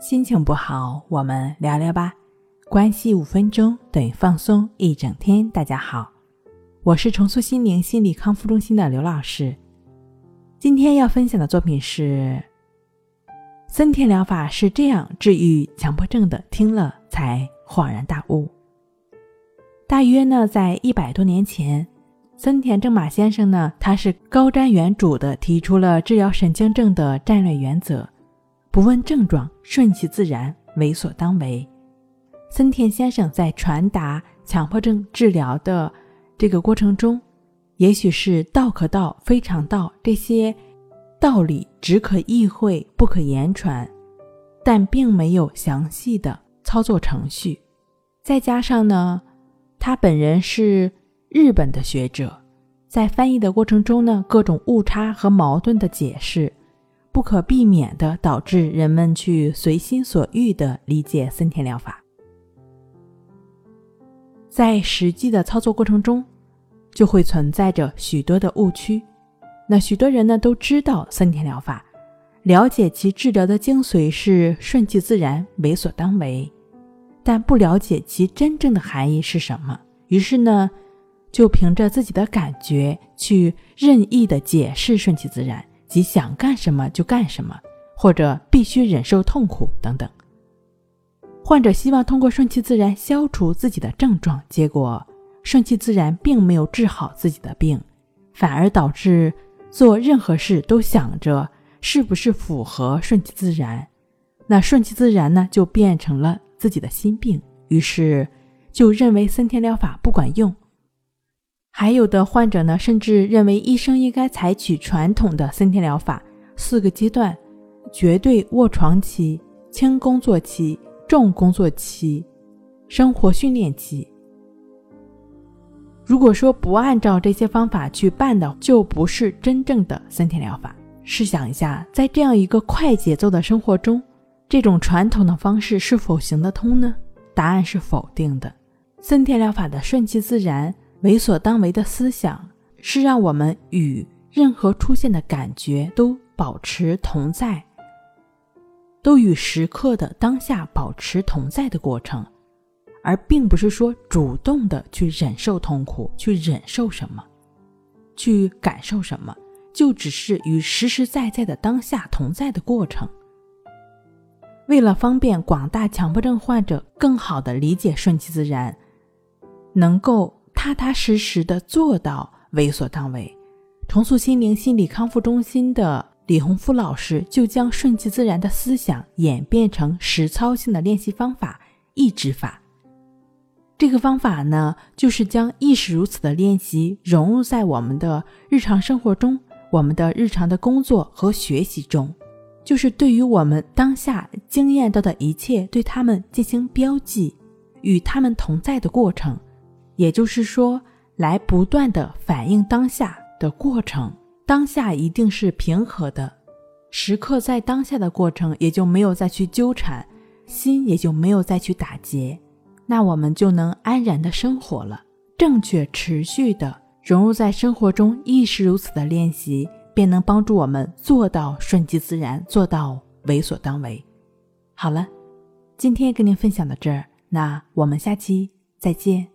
心情不好，我们聊聊吧。关系五分钟等于放松一整天。大家好，我是重塑心灵心理康复中心的刘老师。今天要分享的作品是森田疗法是这样治愈强迫症的。听了才恍然大悟。大约呢，在一百多年前，森田正马先生呢，他是高瞻远瞩的提出了治疗神经症的战略原则。不问症状，顺其自然，为所当为。森田先生在传达强迫症治疗的这个过程中，也许是道可道，非常道这些道理只可意会，不可言传，但并没有详细的操作程序。再加上呢，他本人是日本的学者，在翻译的过程中呢，各种误差和矛盾的解释。不可避免的导致人们去随心所欲的理解森田疗法，在实际的操作过程中，就会存在着许多的误区。那许多人呢都知道森田疗法，了解其治疗的精髓是顺其自然、为所当为，但不了解其真正的含义是什么。于是呢，就凭着自己的感觉去任意的解释顺其自然。即想干什么就干什么，或者必须忍受痛苦等等。患者希望通过顺其自然消除自己的症状，结果顺其自然并没有治好自己的病，反而导致做任何事都想着是不是符合顺其自然。那顺其自然呢，就变成了自己的心病，于是就认为森田疗法不管用。还有的患者呢，甚至认为医生应该采取传统的森田疗法，四个阶段：绝对卧床期、轻工作期、重工作期、生活训练期。如果说不按照这些方法去办的，就不是真正的森田疗法。试想一下，在这样一个快节奏的生活中，这种传统的方式是否行得通呢？答案是否定的。森田疗法的顺其自然。为所当为的思想是让我们与任何出现的感觉都保持同在，都与时刻的当下保持同在的过程，而并不是说主动的去忍受痛苦，去忍受什么，去感受什么，就只是与实实在在的当下同在的过程。为了方便广大强迫症患者更好的理解顺其自然，能够。踏踏实实的做到为所当为，重塑心灵心理康复中心的李洪福老师就将顺其自然的思想演变成实操性的练习方法——意志法。这个方法呢，就是将意识如此的练习融入在我们的日常生活中，我们的日常的工作和学习中，就是对于我们当下经验到的一切，对他们进行标记，与他们同在的过程。也就是说，来不断的反映当下的过程，当下一定是平和的，时刻在当下的过程，也就没有再去纠缠，心也就没有再去打结，那我们就能安然的生活了。正确持续的融入在生活中，亦是如此的练习，便能帮助我们做到顺其自然，做到为所当为。好了，今天跟您分享到这儿，那我们下期再见。